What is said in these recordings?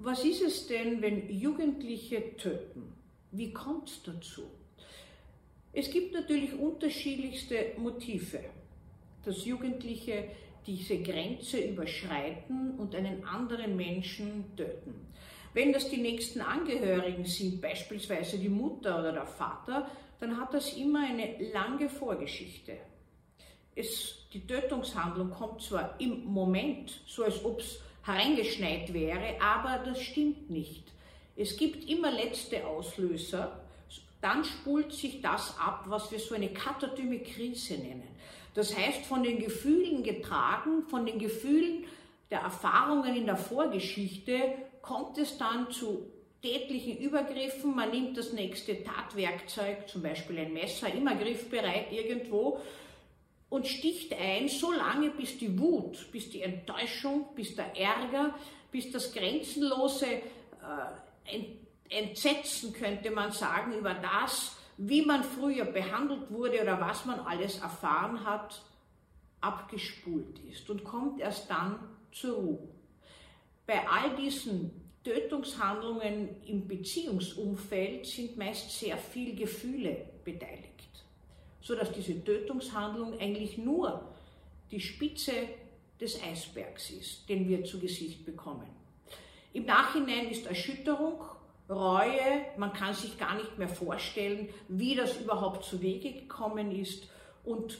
Was ist es denn, wenn Jugendliche töten? Wie kommt es dazu? Es gibt natürlich unterschiedlichste Motive, dass Jugendliche diese Grenze überschreiten und einen anderen Menschen töten. Wenn das die nächsten Angehörigen sind, beispielsweise die Mutter oder der Vater, dann hat das immer eine lange Vorgeschichte. Es, die Tötungshandlung kommt zwar im Moment, so als ob es hereingeschneit wäre, aber das stimmt nicht. Es gibt immer letzte Auslöser, dann spult sich das ab, was wir so eine katatyme Krise nennen. Das heißt, von den Gefühlen getragen, von den Gefühlen der Erfahrungen in der Vorgeschichte kommt es dann zu tätlichen Übergriffen. Man nimmt das nächste Tatwerkzeug, zum Beispiel ein Messer, immer griffbereit irgendwo und sticht ein, so lange bis die Wut, bis die Enttäuschung, bis der Ärger, bis das grenzenlose äh, Entsetzen, könnte man sagen, über das, wie man früher behandelt wurde oder was man alles erfahren hat, abgespult ist und kommt erst dann zur Ruhe. Bei all diesen Tötungshandlungen im Beziehungsumfeld sind meist sehr viel Gefühle beteiligt sodass diese Tötungshandlung eigentlich nur die Spitze des Eisbergs ist, den wir zu Gesicht bekommen. Im Nachhinein ist Erschütterung, Reue, man kann sich gar nicht mehr vorstellen, wie das überhaupt zu Wege gekommen ist und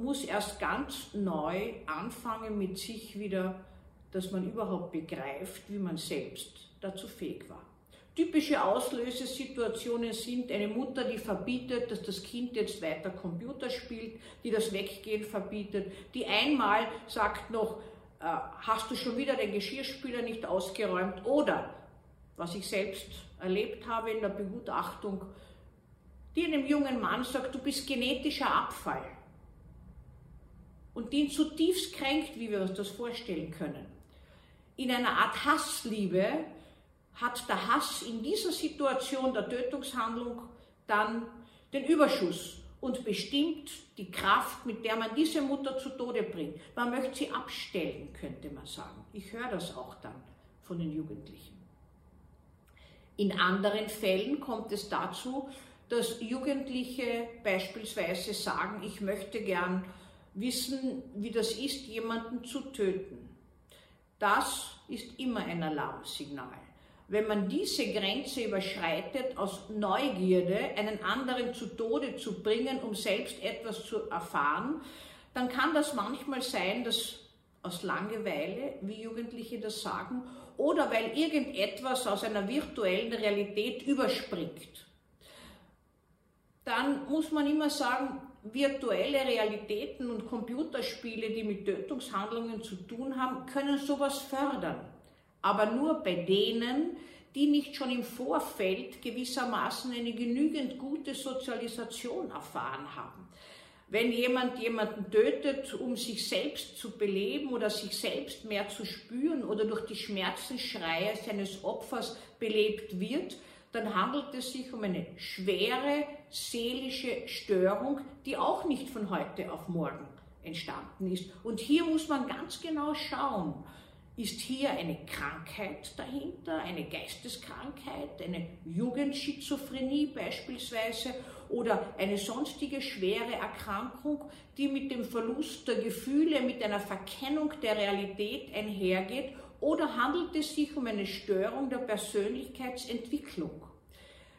muss erst ganz neu anfangen mit sich wieder, dass man überhaupt begreift, wie man selbst dazu fähig war. Typische Auslösesituationen sind eine Mutter, die verbietet, dass das Kind jetzt weiter Computer spielt, die das Weggehen verbietet, die einmal sagt noch, äh, hast du schon wieder den Geschirrspüler nicht ausgeräumt oder, was ich selbst erlebt habe in der Begutachtung, die einem jungen Mann sagt, du bist genetischer Abfall und die ihn zutiefst kränkt, wie wir uns das vorstellen können. In einer Art Hassliebe hat der Hass in dieser Situation der Tötungshandlung dann den Überschuss und bestimmt die Kraft, mit der man diese Mutter zu Tode bringt. Man möchte sie abstellen, könnte man sagen. Ich höre das auch dann von den Jugendlichen. In anderen Fällen kommt es dazu, dass Jugendliche beispielsweise sagen, ich möchte gern wissen, wie das ist, jemanden zu töten. Das ist immer ein Alarmsignal wenn man diese Grenze überschreitet, aus Neugierde einen anderen zu Tode zu bringen, um selbst etwas zu erfahren, dann kann das manchmal sein, dass aus Langeweile, wie Jugendliche das sagen, oder weil irgendetwas aus einer virtuellen Realität überspringt. Dann muss man immer sagen, virtuelle Realitäten und Computerspiele, die mit Tötungshandlungen zu tun haben, können sowas fördern aber nur bei denen, die nicht schon im Vorfeld gewissermaßen eine genügend gute Sozialisation erfahren haben. Wenn jemand jemanden tötet, um sich selbst zu beleben oder sich selbst mehr zu spüren oder durch die Schmerzensschreie seines Opfers belebt wird, dann handelt es sich um eine schwere seelische Störung, die auch nicht von heute auf morgen entstanden ist. Und hier muss man ganz genau schauen, ist hier eine Krankheit dahinter, eine Geisteskrankheit, eine Jugendschizophrenie beispielsweise oder eine sonstige schwere Erkrankung, die mit dem Verlust der Gefühle, mit einer Verkennung der Realität einhergeht oder handelt es sich um eine Störung der Persönlichkeitsentwicklung?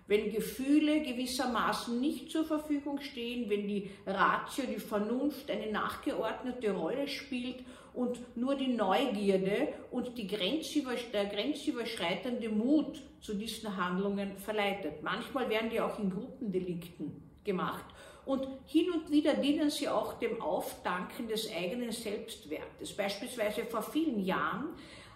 Wenn Gefühle gewissermaßen nicht zur Verfügung stehen, wenn die Ratio, die Vernunft eine nachgeordnete Rolle spielt und nur die Neugierde und die grenzüber, der grenzüberschreitende Mut zu diesen Handlungen verleitet. Manchmal werden die auch in Gruppendelikten gemacht. Und hin und wieder dienen sie auch dem Aufdanken des eigenen Selbstwertes. Beispielsweise vor vielen Jahren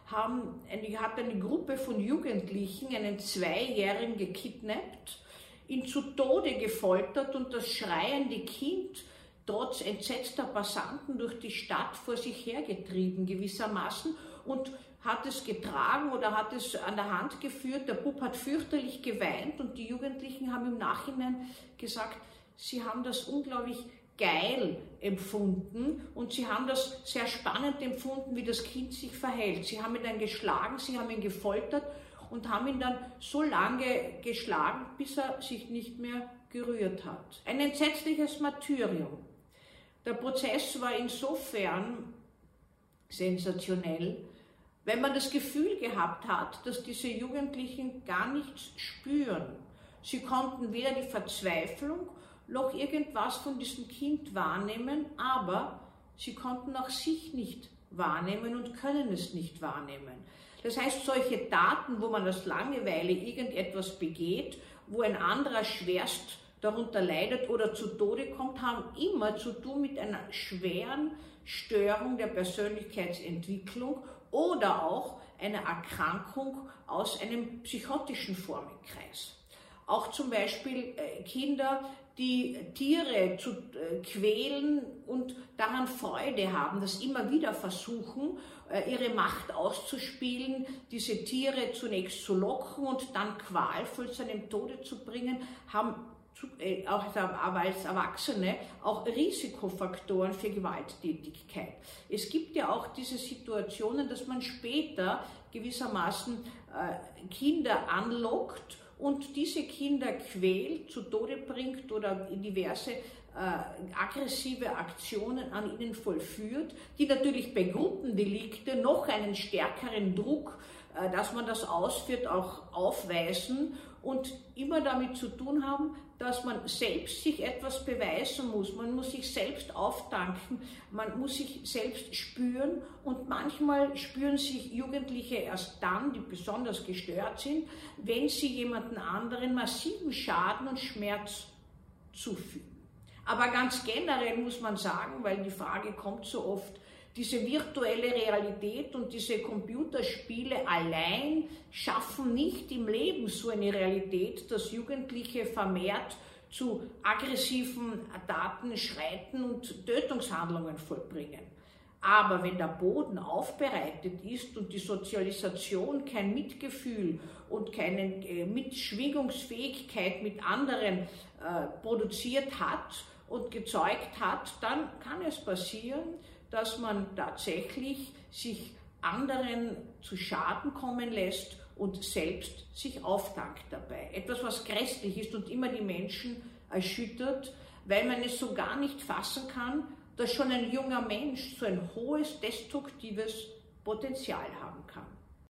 haben, hat eine Gruppe von Jugendlichen einen Zweijährigen gekidnappt, ihn zu Tode gefoltert und das schreiende Kind trotz entsetzter Passanten durch die Stadt vor sich hergetrieben gewissermaßen und hat es getragen oder hat es an der Hand geführt. Der Bub hat fürchterlich geweint und die Jugendlichen haben im Nachhinein gesagt, sie haben das unglaublich geil empfunden und sie haben das sehr spannend empfunden, wie das Kind sich verhält. Sie haben ihn dann geschlagen, sie haben ihn gefoltert und haben ihn dann so lange geschlagen, bis er sich nicht mehr gerührt hat. Ein entsetzliches Martyrium. Der Prozess war insofern sensationell, wenn man das Gefühl gehabt hat, dass diese Jugendlichen gar nichts spüren. Sie konnten weder die Verzweiflung noch irgendwas von diesem Kind wahrnehmen, aber sie konnten auch sich nicht wahrnehmen und können es nicht wahrnehmen. Das heißt, solche Daten, wo man aus Langeweile irgendetwas begeht, wo ein anderer schwerst darunter leidet oder zu Tode kommt, haben immer zu tun mit einer schweren Störung der Persönlichkeitsentwicklung oder auch einer Erkrankung aus einem psychotischen Formenkreis. Auch zum Beispiel äh, Kinder, die Tiere zu äh, quälen und daran Freude haben, das immer wieder versuchen, äh, ihre Macht auszuspielen, diese Tiere zunächst zu locken und dann qualvoll zu einem Tode zu bringen, haben auch als Erwachsene auch Risikofaktoren für Gewalttätigkeit. Es gibt ja auch diese Situationen, dass man später gewissermaßen Kinder anlockt und diese Kinder quält, zu Tode bringt oder diverse äh, aggressive Aktionen an ihnen vollführt, die natürlich bei Gruppendelikte noch einen stärkeren Druck, äh, dass man das ausführt, auch aufweisen und immer damit zu tun haben, dass man selbst sich etwas beweisen muss. Man muss sich selbst auftanken, man muss sich selbst spüren und manchmal spüren sich Jugendliche erst dann, die besonders gestört sind, wenn sie jemanden anderen massiven Schaden und Schmerz zufügen. Aber ganz generell muss man sagen, weil die Frage kommt so oft, diese virtuelle Realität und diese Computerspiele allein schaffen nicht im Leben so eine Realität, dass Jugendliche vermehrt zu aggressiven Daten schreiten und Tötungshandlungen vollbringen. Aber wenn der Boden aufbereitet ist und die Sozialisation kein Mitgefühl und keine äh, Mitschwingungsfähigkeit mit anderen äh, produziert hat und gezeugt hat, dann kann es passieren, dass man tatsächlich sich anderen zu Schaden kommen lässt und selbst sich aufdankt dabei. Etwas, was grässlich ist und immer die Menschen erschüttert, weil man es so gar nicht fassen kann, dass schon ein junger Mensch so ein hohes destruktives Potenzial haben kann.